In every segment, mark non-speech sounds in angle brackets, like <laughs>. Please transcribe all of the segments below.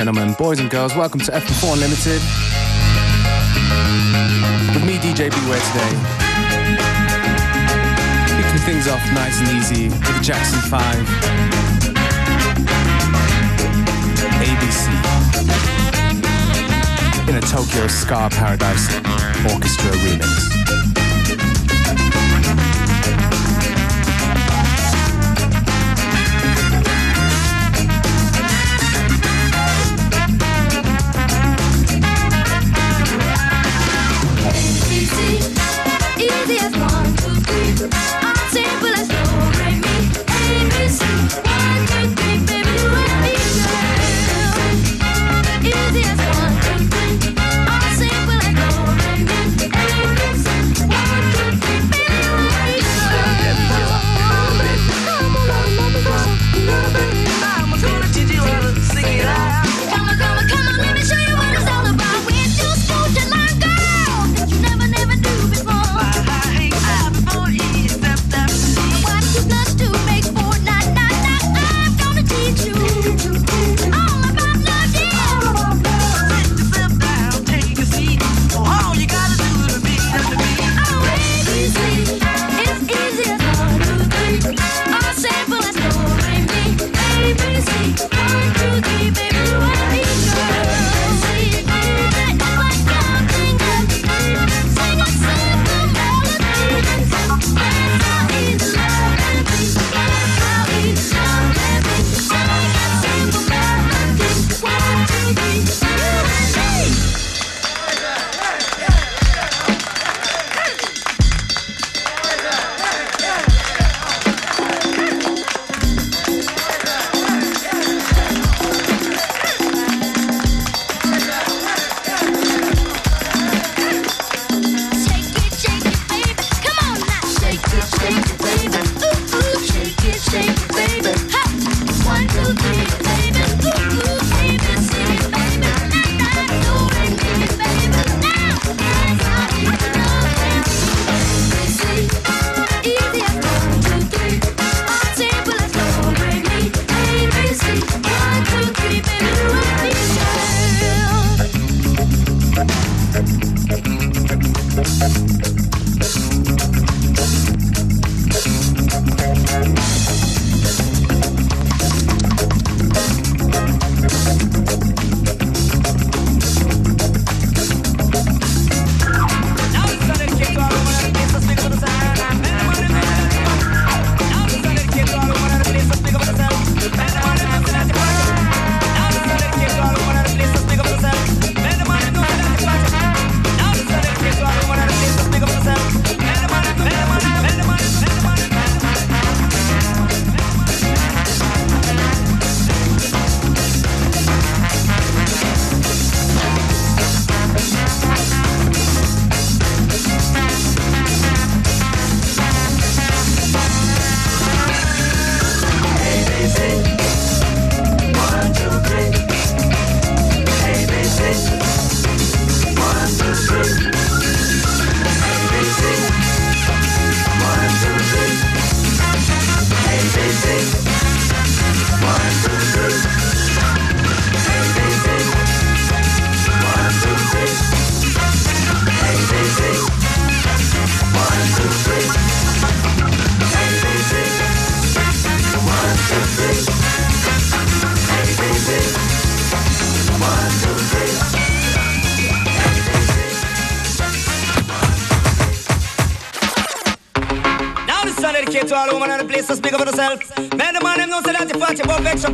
Gentlemen, boys and girls, welcome to FM4 Unlimited. With me, DJ Beware today. Kicking things off nice and easy with the Jackson 5. ABC. In a Tokyo Ska Paradise Orchestra remix.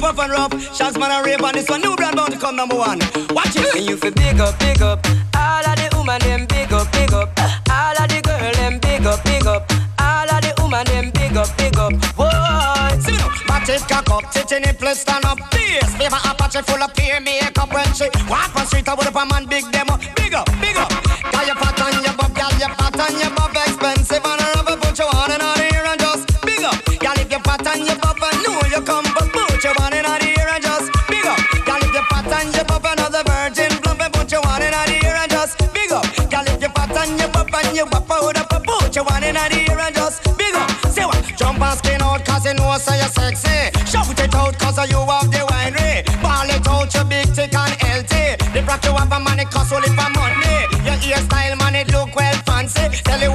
Extra and rough. Shots man and rave on this one. New brand bound to come number one. Watch it. And you feel big up, big up. All of the woman them big up, big up. All of the girl them big up, big up. All of the woman them big up, big up. Whoa. See me now. Back cock up, in it, stand up. Fierce. Favor Apache full of peer makeup when she walk on street. I would up a man big. Up, on you up out of a boot. You want in the air and just big up. Say what? Jump and skin out cause you know so you're sexy. Shout it out cause you have the winery. Ball it out you big tick and healthy. The brought you have a money cause only for money. Your hairstyle man it look well fancy. Tell you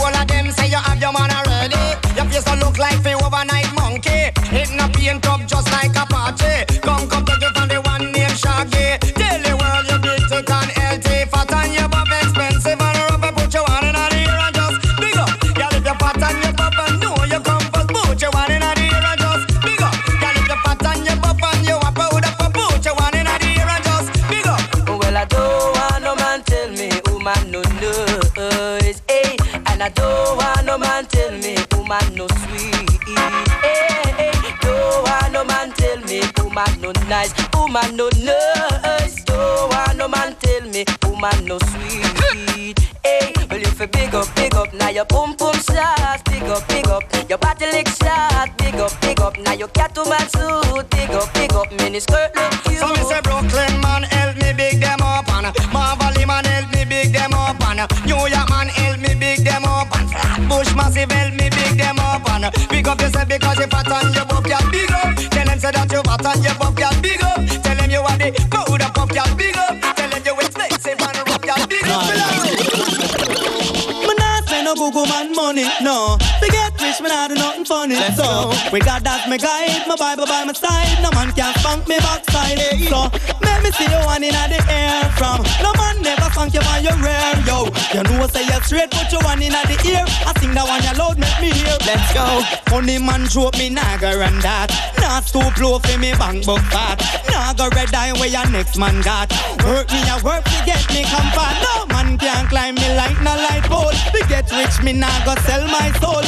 no Google man money, no. Forget rich, me nah do nothing funny. so, we got that my guide, my Bible by my side. No man can funk me backside. So, let me see you one in the air from. No man never funk you by your rear. You know say you straight, put your one in the ear. I sing that one you loud, make me hear. Let's go. Funny man joke me go run that. Not stoop low for me bank book fat. Nah go red eye where your next man got. Work me a work to get me comfort. No man can climb me like no light pole. To get rich, me nah go sell my soul.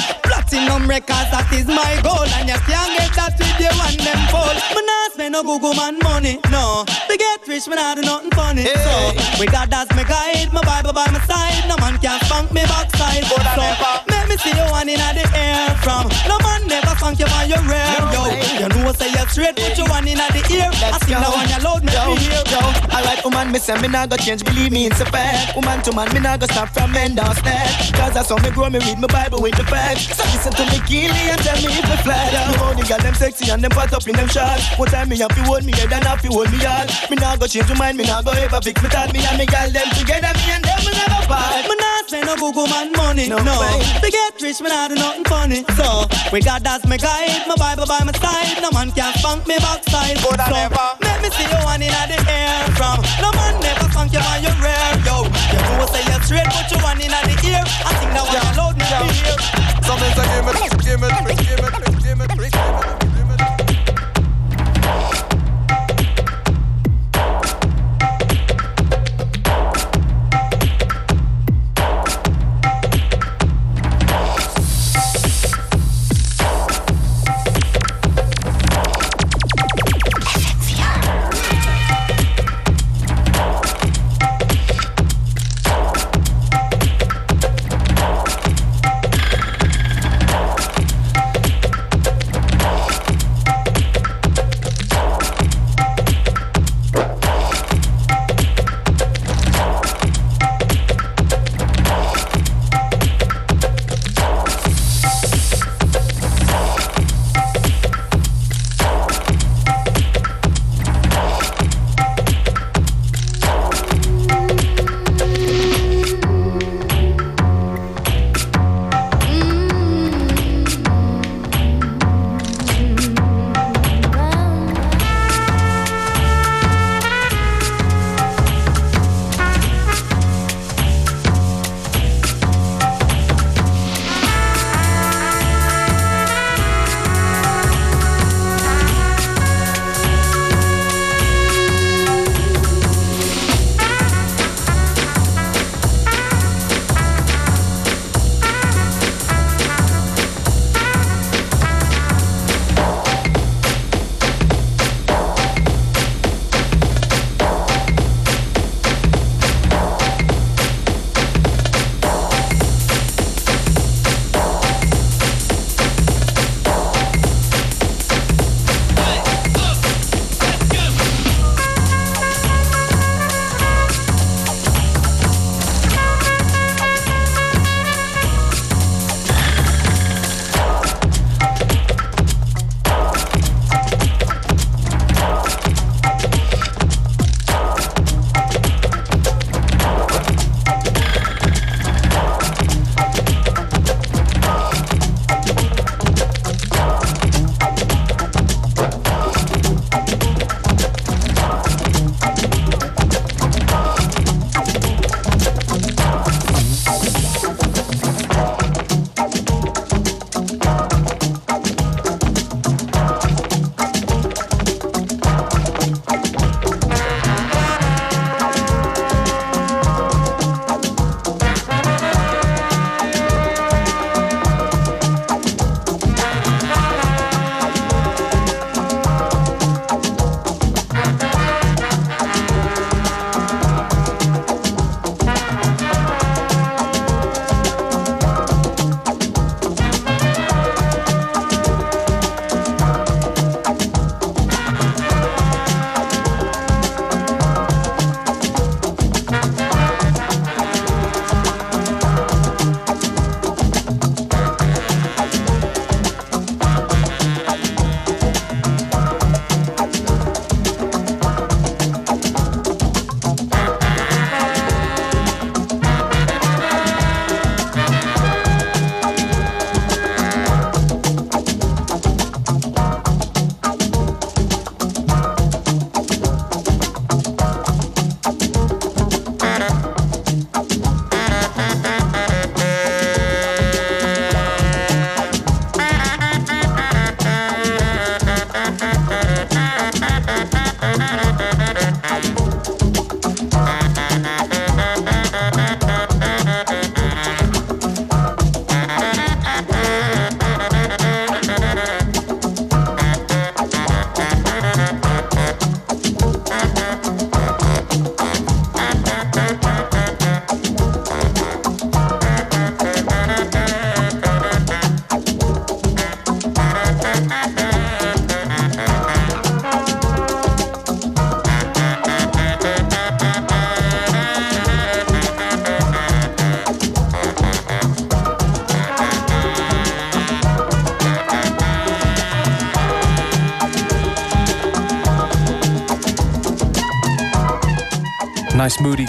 Platinum records, that is my goal. And you can't get that with you and them fall. Me nah spend no Google man money, no. To get rich, me nah do nothing funny. So, we got that me guide, my Bible by my side. No man can funk me backside. So, let me see you one in the air from. No man never funk you by your rear, yo. You know say you're straight, put you one in the ear. I sing that one you loud, make Yo, me hear. yo, alright, woman, me say me nah go change, believe me, it's a fact. Woman to man, me nah go stop from men downstairs. Cause that's how me grow, me read my Bible with the facts. So listen to me, me and tell me if me fly. Me hold the girl, them sexy and them fat up in them shots. One time me have to hold me head and have to hold me heart. Me nah go change my mind, me nah go ever fix me thought. Me and me girl, them together, me and them will never part. Nah spend no Google man money, No no. To get rich, me nah do nothing funny. So, we got that me guide, my Bible by my side. No man can funk me backside. So, let me see you one in the air from. No man never funk you by your rear, yo. You know say you're straight, put you one in the ear. I think that one you loud, me hear. Something say give me, give me, give me, give me, give me, give me.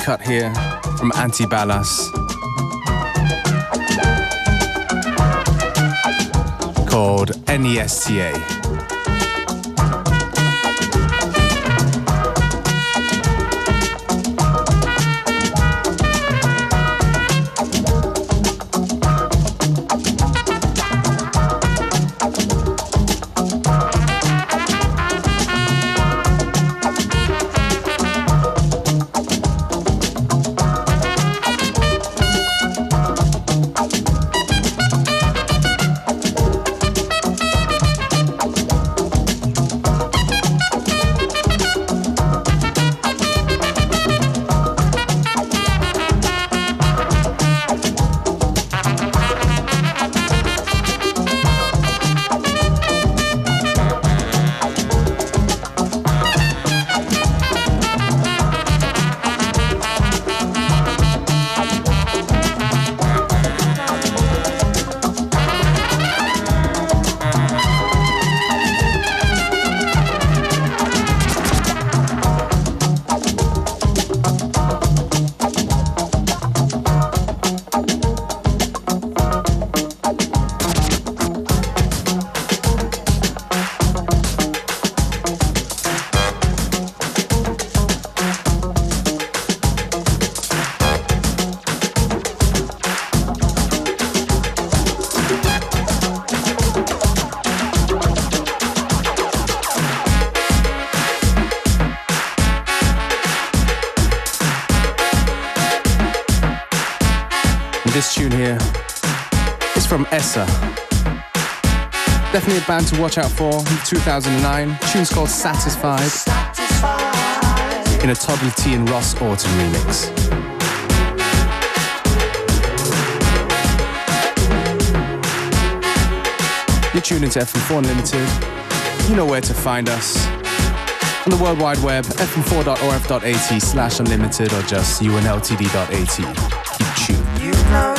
Cut here from Antibalas. Called NESTA. Definitely a band to watch out for. 2009. Tune's called Satisfied. In a Toddla T and Ross Orton remix. You're tuned into FM4 Unlimited. You know where to find us. On the World Wide Web, fm4.orf.at slash unlimited or just unltd.at. Keep tuned. You know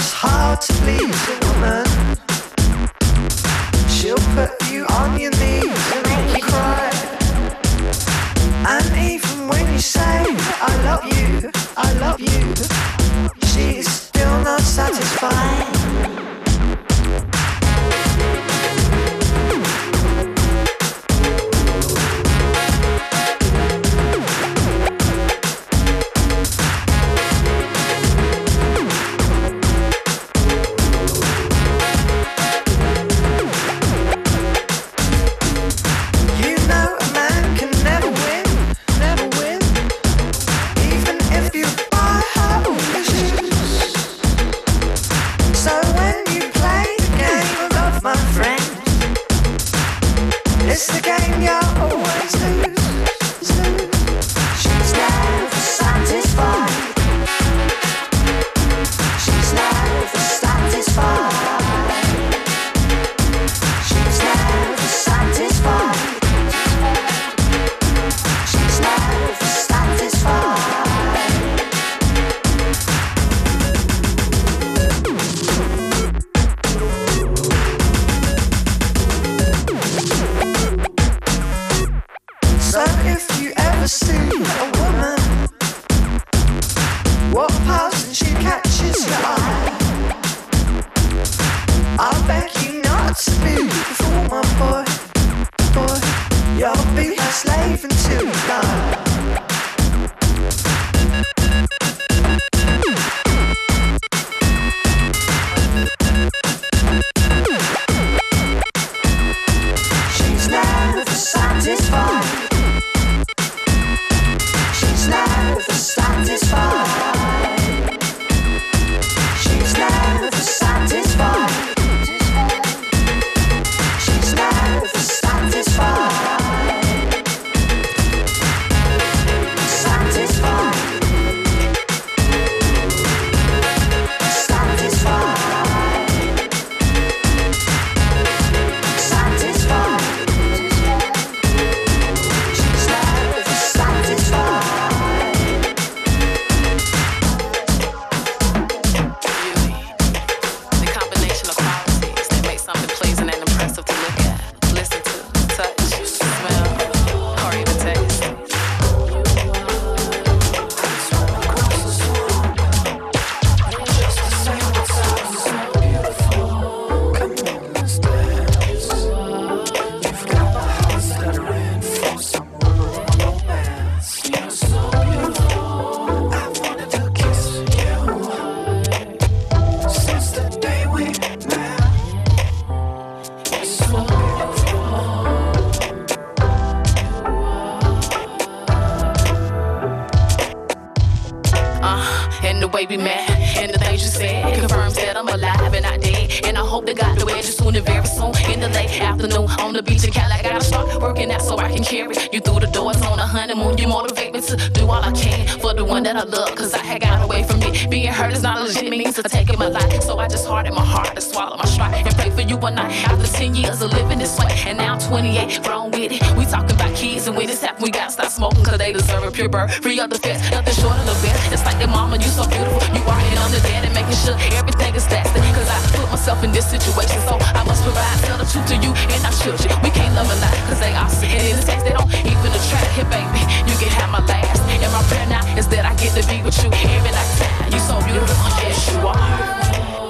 situation, so I must provide. Tell the truth to you and I should. We can't love a lie, cause they all sin. And in the text, they don't even attract. Here, baby, you can have my last. And my prayer now is that I get to be with you every night. You so beautiful, yes, you are.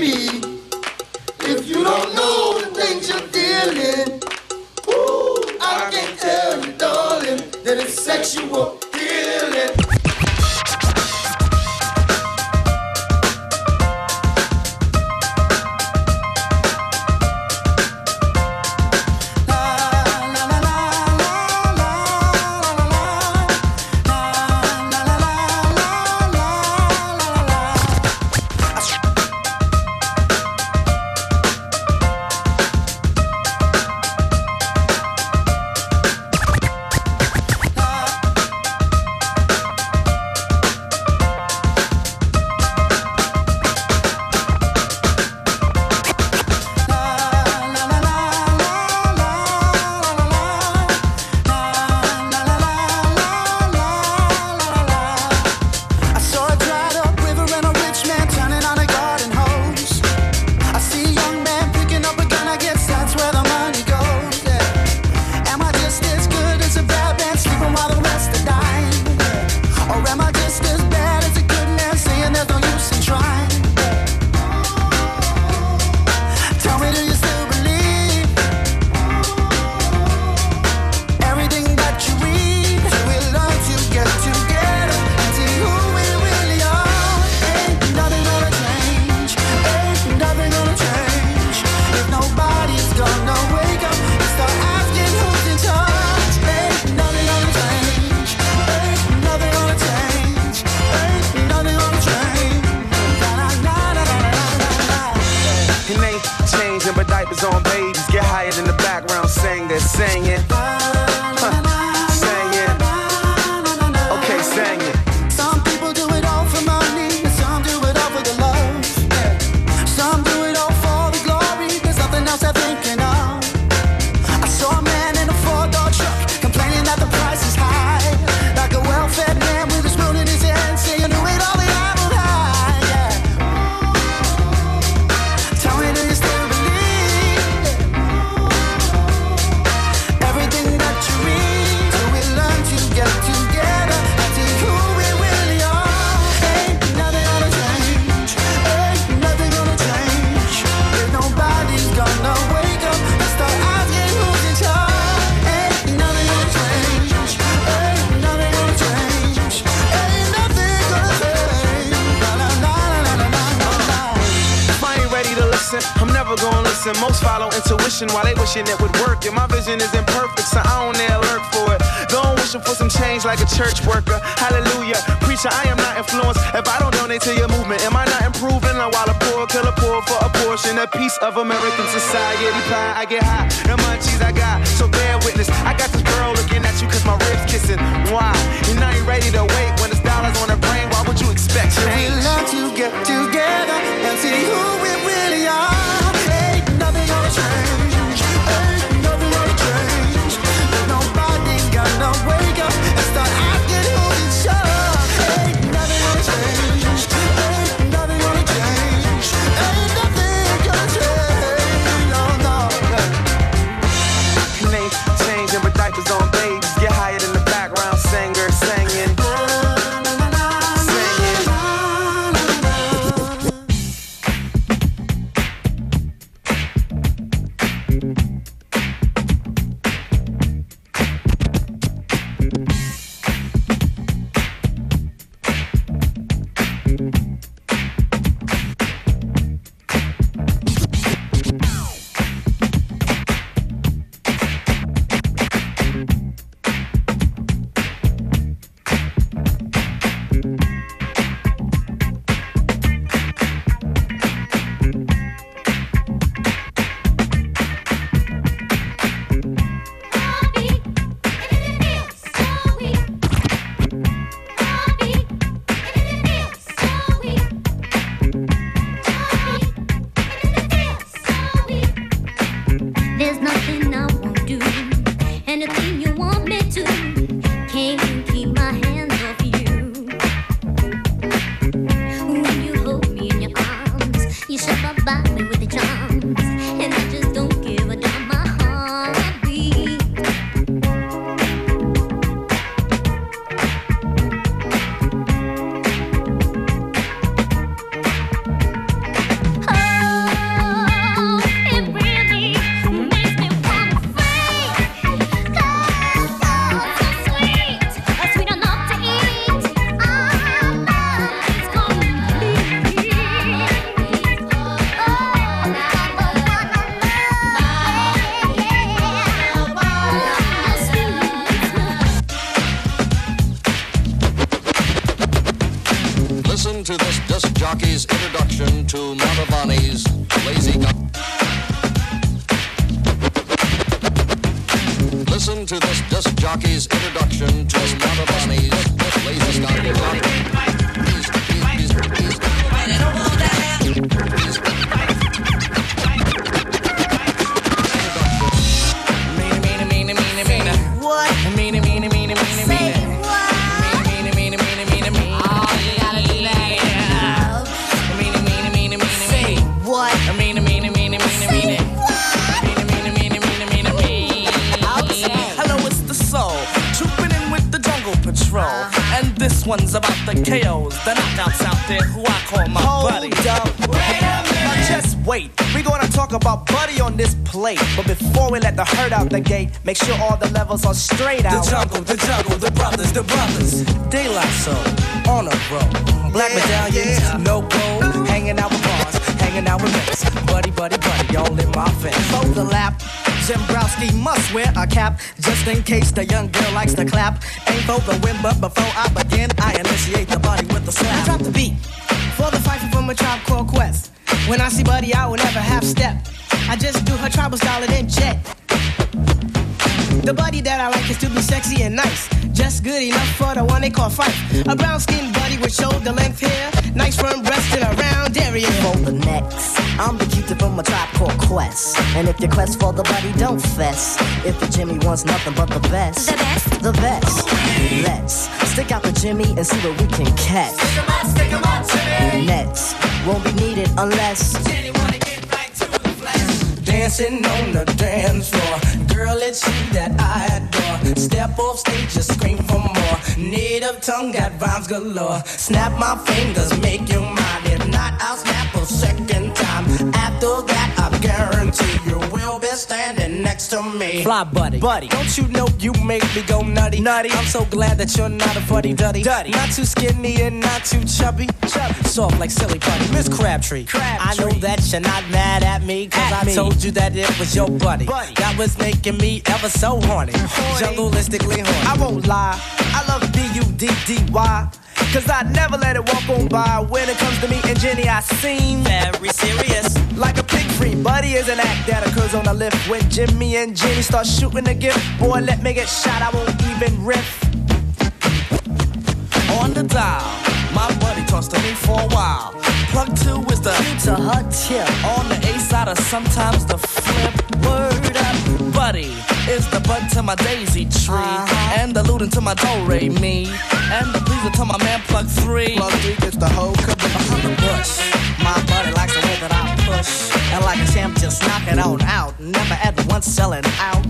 me if you don't know the things you're dealing, Ooh, I can't tell you, darling, that it's sexual. and diapers on babies. Get higher than the background singer singing. that would work. And my vision is imperfect, so I don't dare lurk for it. Though I'm wishing for some change like a church worker. Hallelujah. Preacher, I am not influenced if I don't donate to your movement. Am I not improving? I'm while a poor killer poor for a portion, a piece of American society pie. I get high, the munchies I got, so bear witness. I got this girl looking at you cause my ribs kissing. Why? And ready to wait when it's dollars on brain. Why would you expect change? We love to get together and see who we really are. Levels are straight The jungle, the jungle, the brothers, the brothers. Daylight soul, on a roll. Black Yeah, medallions, yeah. no gold. Hanging out with bars, hanging out with mates. Buddy, buddy, buddy, all in my face. overlap. Zembrowski must wear a cap just in case the young girl likes to clap. Ain't for the win, but before I begin, I initiate the body with the slap. Drop the beat for the fight from a tribe called Quest. When I see Buddy, I will never half step. I just do her tribal style and then jet. Call fight. A brown skinned buddy with shoulder length hair. Nice firm breast and a round area. For the next, I'm the cutie from a tribe called Quest. And if you quest for the buddy, don't fess. If the Jimmy wants nothing but the best, the best, the best. Let's stick out the Jimmy and see what we can catch. Nets won't be needed unless. Dancing on the dance floor. Girl, it's you that I adore. Step off stage, just scream for more. Native tongue got rhymes galore. Snap my fingers, make you mine. If not, I'll snap a second time. After that, Guarantee you will be standing next to me. Fly buddy. Buddy, don't you know you make me go nutty? Nutty. I'm so glad that you're not a fuddy duddy. Duddy. Not too skinny and not too chubby. Chubby. Soft like silly putty. Miss Crabtree. Crabtree. I know that you're not mad at me, cause At I me. told you that it was your buddy. Buddy. That was making me ever so horny. Jungleistically horny. I won't lie, I love B-U-D-D-Y. Cause I never let it walk on by. When it comes to me and Jenny, I seem very serious. like a pig free. Buddy is an act that occurs on the lift. When Jimmy and Jenny start shooting the gift, boy, let me get shot, I won't even riff. On the dial, my buddy talks to me for a while. Plug two is the To her tip. on the A side or sometimes the flip. Word up, buddy is the bud to my daisy tree, Uh-huh. and the looting to my do re me, and the pleaser to my man plug three. Plug three gets the whole Behind the bush, my buddy likes the way that I push, and like a champ, just knock it on out. Never at once selling out.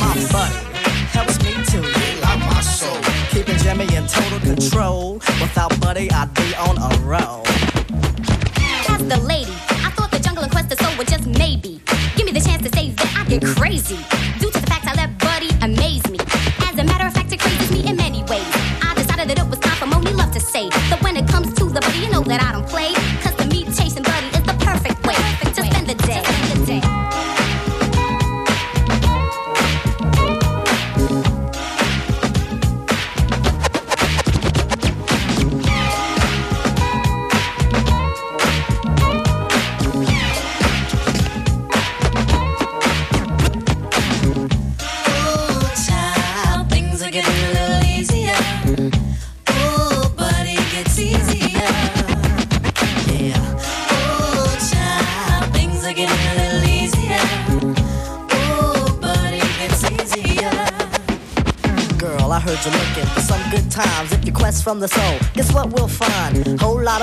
My buddy helps me get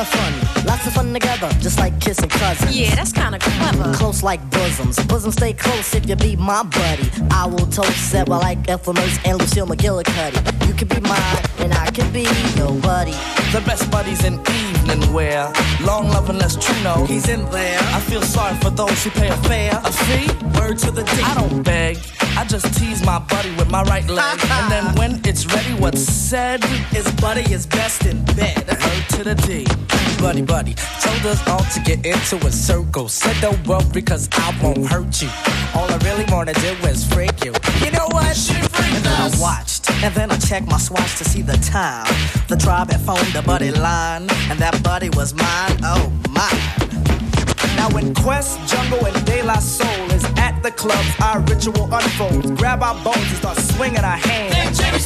of fun, lots of fun together, just like kissing cousins. Yeah, that's kinda clever. Close like bosoms, Bosoms stay close if you be my buddy. I will toast that I like Ethel and Lucille McGillicuddy. You can be mine, and I can be your buddy. The best buddies in evening wear. Long love unless true know he's in there. I feel sorry for those who pay a fare. A fee? Word to the D. I don't beg. I just tease my buddy with my right leg. <laughs> and then when it's ready, what's said is buddy is best in bed. Word to the D. Buddy, buddy. Told us all to get into a circle. Said don't worry cause I won't hurt you. All I really wanna do is freak you. You know what? She freaked us. I watched And then I checked my swatch to see the time. The tribe had phoned the buddy line, and that buddy was mine. Oh my. Now when Quest, Jungle, and De La Soul is at the clubs, our ritual unfolds. Grab our bones and start swinging our hands. Then Jimmy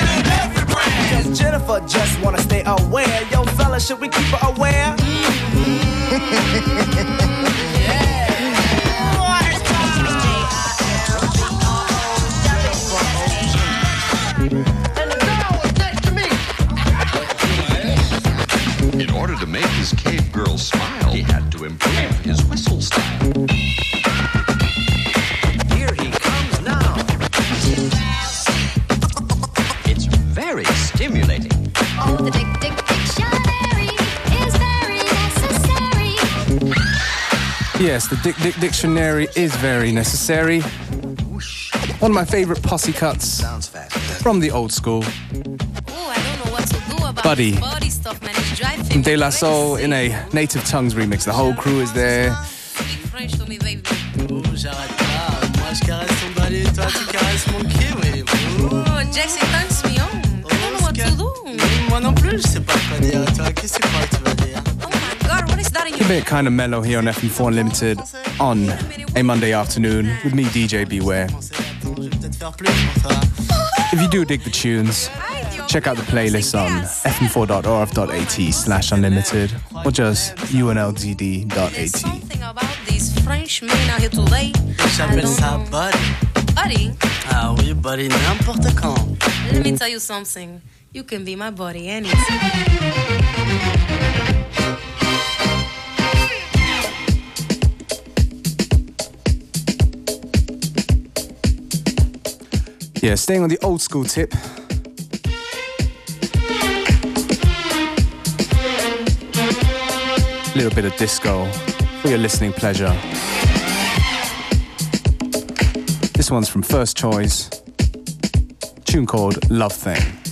in every brand. Cause Jennifer just wanna stay aware. Yo, fella, should we keep her aware? In order to make his cave girl smile, he had to improve his whistle style. Yes, the Dick Dick Dictionary is very necessary. One of my favorite posse cuts from the old school. Oh, Buddy Body stuff, man. It's driving from De La Soul in a Native Tongues remix. The whole crew is there. French to me, baby. Oh, j'arrête pas. Moi, je caresse ton balai, toi, tu caresses mon kiwi. Oh, Jackson turns me on. I don't know what to do. Moi non plus, je sais pas quoi dire. Toi, qu'est-ce que tu crois my god, what is that in Keep your it kind of mellow here on FM4 Unlimited on a Monday afternoon with me, DJ Beware. If you do dig the tunes, check out the playlist on fm4.orf.at slash unlimited or just unltd.at. Something about these French men out here today. J'appelle ça buddy. Buddy, Ah oui, buddy, n'importe quand. let me tell you something. You can be my buddy anytime. Yeah, staying on the old school tip. A little bit of disco for your listening pleasure. This one's from First Choice. Tune called Love Thang.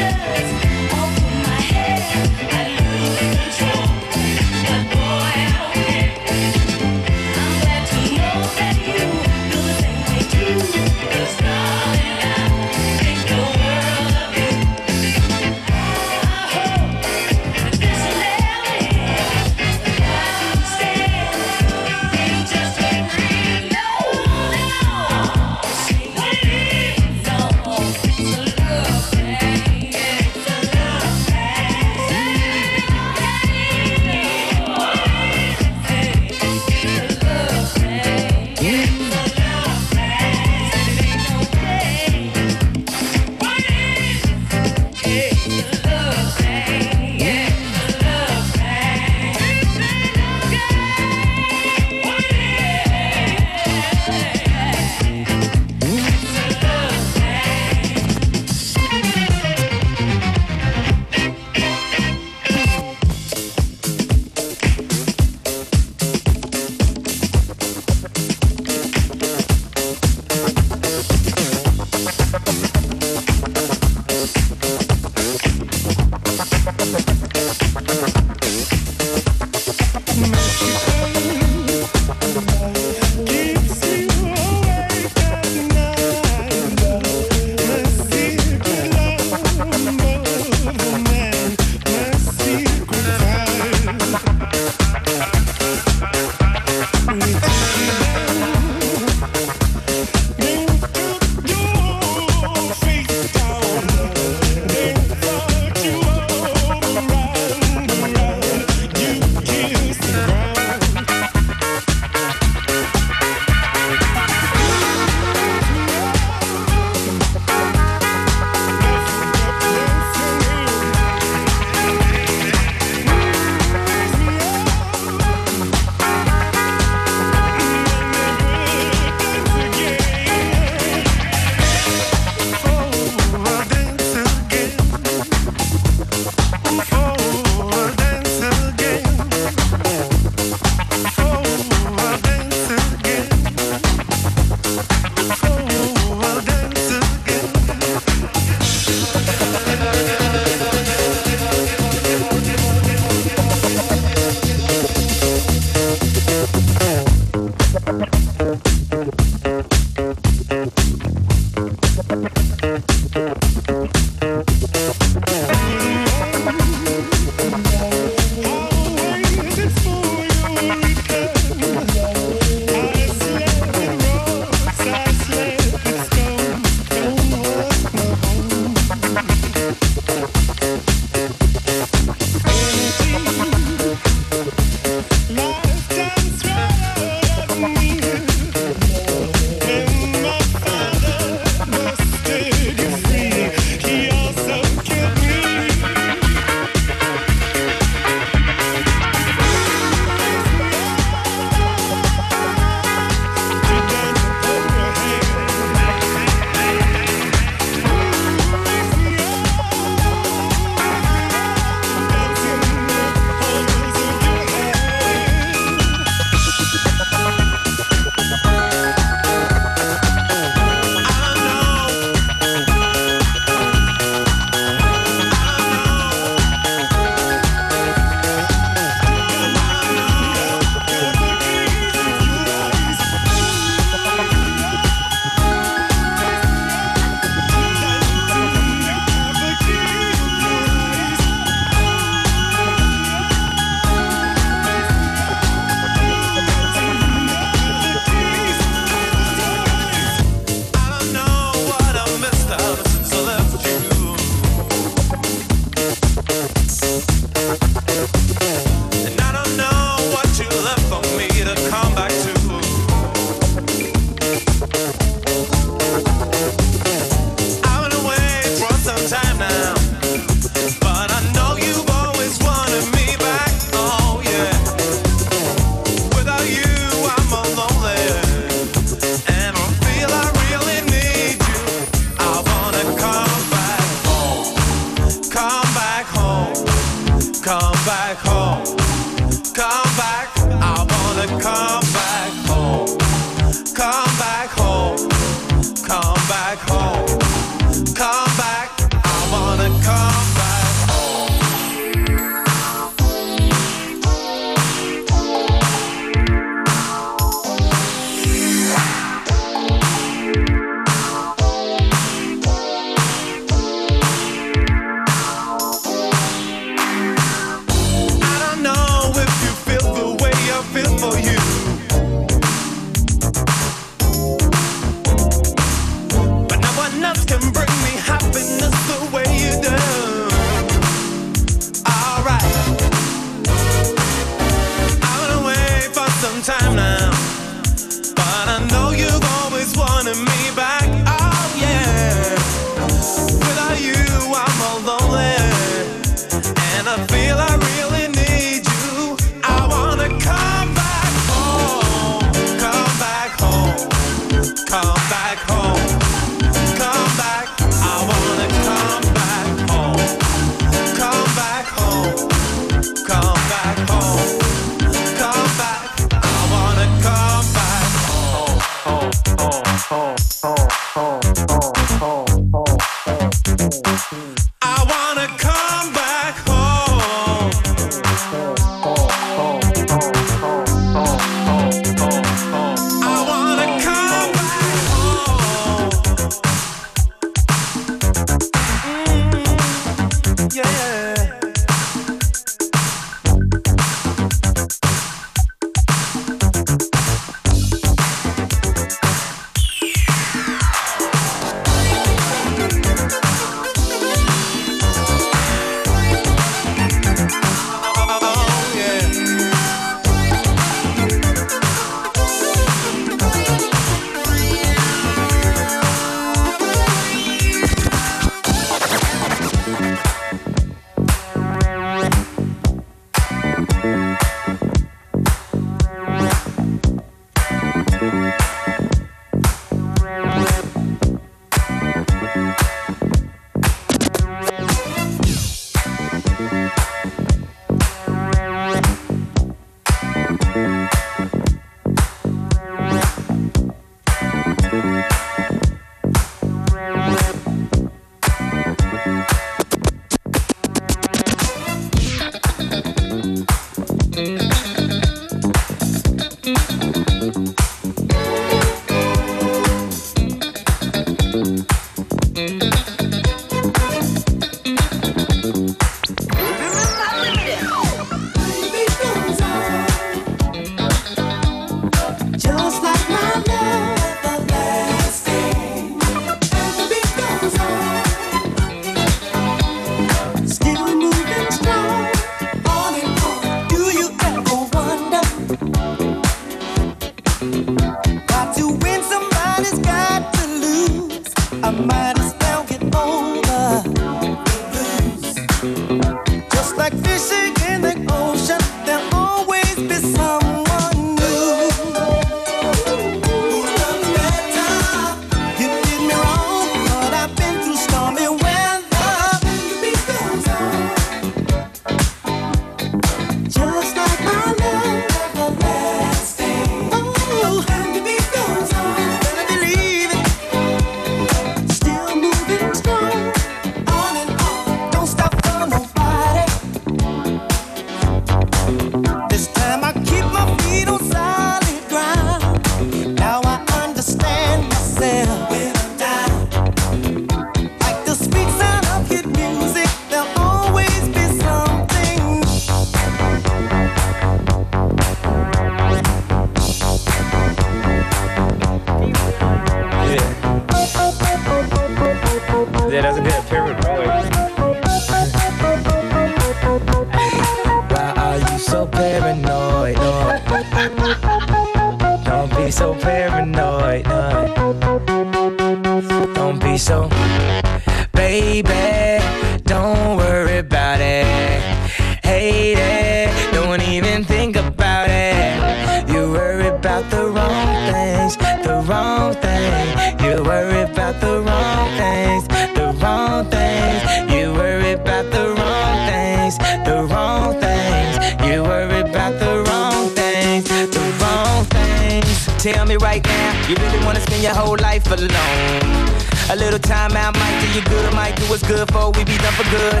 Right now, you really wanna spend your whole life alone? A little time out might do you good, might do what's good for we be done for good.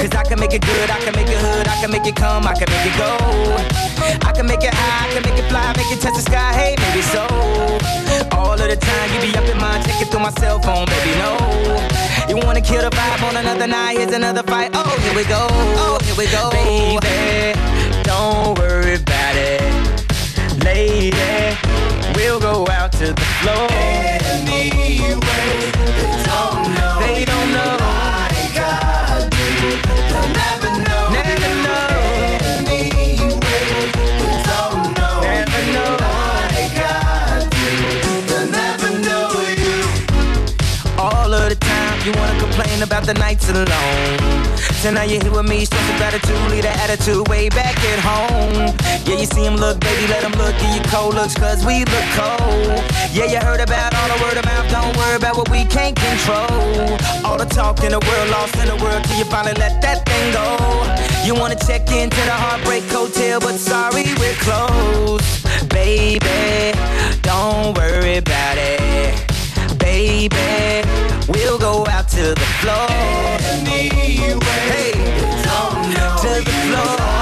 Cause I can make it good, I can make it hood, I can make it come, I can make it go. I can make it high, I can make it fly, make it touch the sky, hey, maybe so. All of the time you be up in mind, checking through my cell phone, baby, no. You wanna kill the vibe on another night, here's another fight. Oh, here we go, oh, here we go. Baby, don't worry about it. Lady, we'll go out to the floor. Anyway, they don't know. They don't know. They'll never know. Anyway, they don't know. Know. They'll never know you. All of the time, you wanna complain about the nights alone. So now you're here with me, show some gratitude, leave that attitude way back at home. Yeah, you see him look, baby, let him look, give you cold looks, cause we look cold. Yeah, you heard about all the word mouth, don't worry about what we can't control. All the talk in the world, lost in the world, till you finally let that thing go. You wanna check into the Heartbreak Hotel, but sorry, we're closed. Baby, don't worry about it baby. We'll go out to the floor. Hey, to the floor.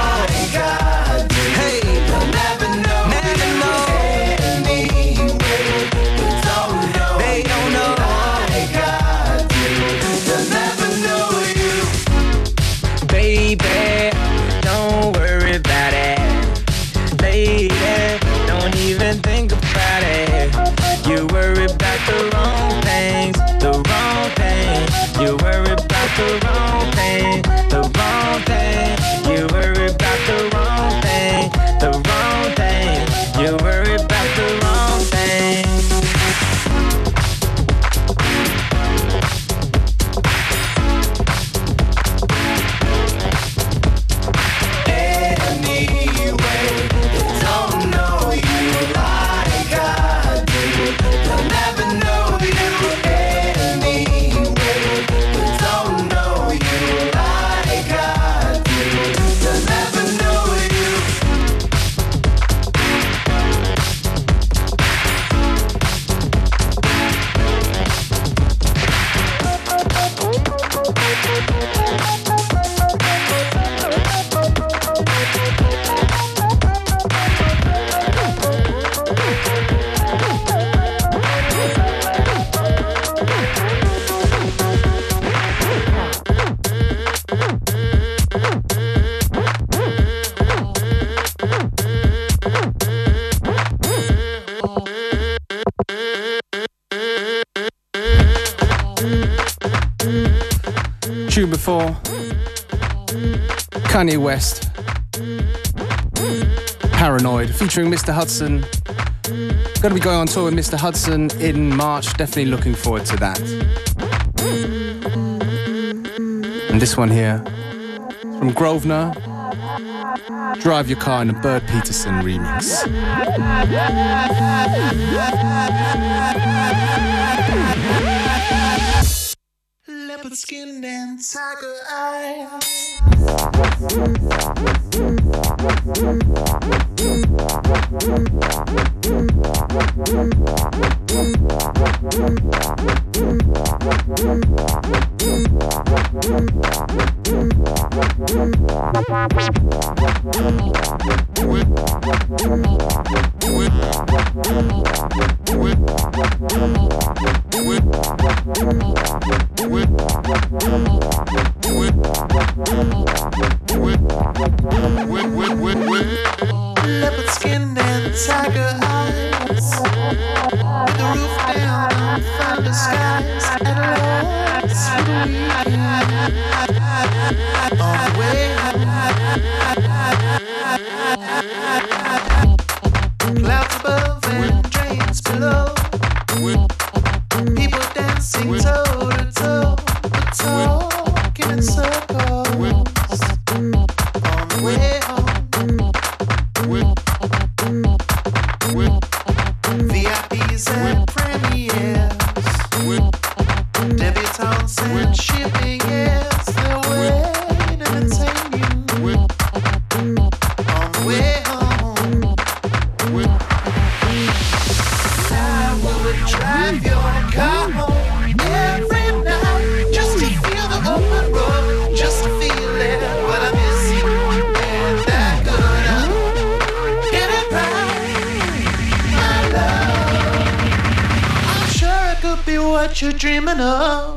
Kanye West, Paranoid, featuring Mr. Hudson. Going to be going on tour with Mr. Hudson in March. Definitely looking forward to that. And this one here from Grosvenor. Drive your car in a Bird Peterson remix. Leopard skin and tiger eyes. Leopard what you're dreaming of.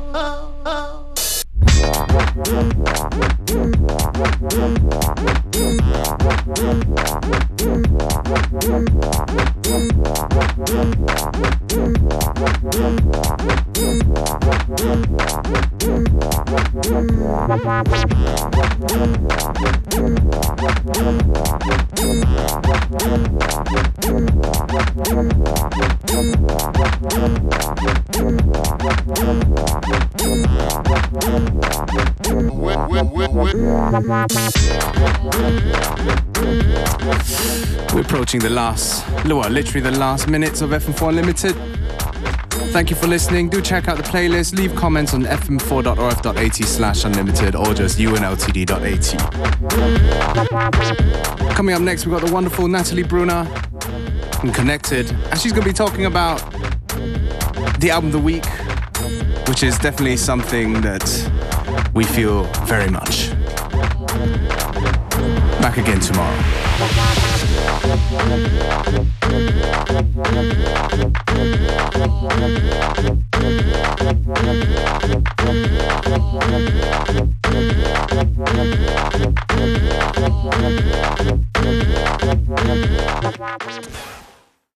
We're the last, well, literally the last minutes of FM4 Unlimited. Thank you for listening. Do check out the playlist. Leave comments on fm4.orf.at slash unlimited or just unltd.at. Coming up next, we've got the wonderful Natalie Brunner from Connected. And she's going to be talking about the album of the week, which is definitely something that we feel very much. Back again tomorrow. Thank you.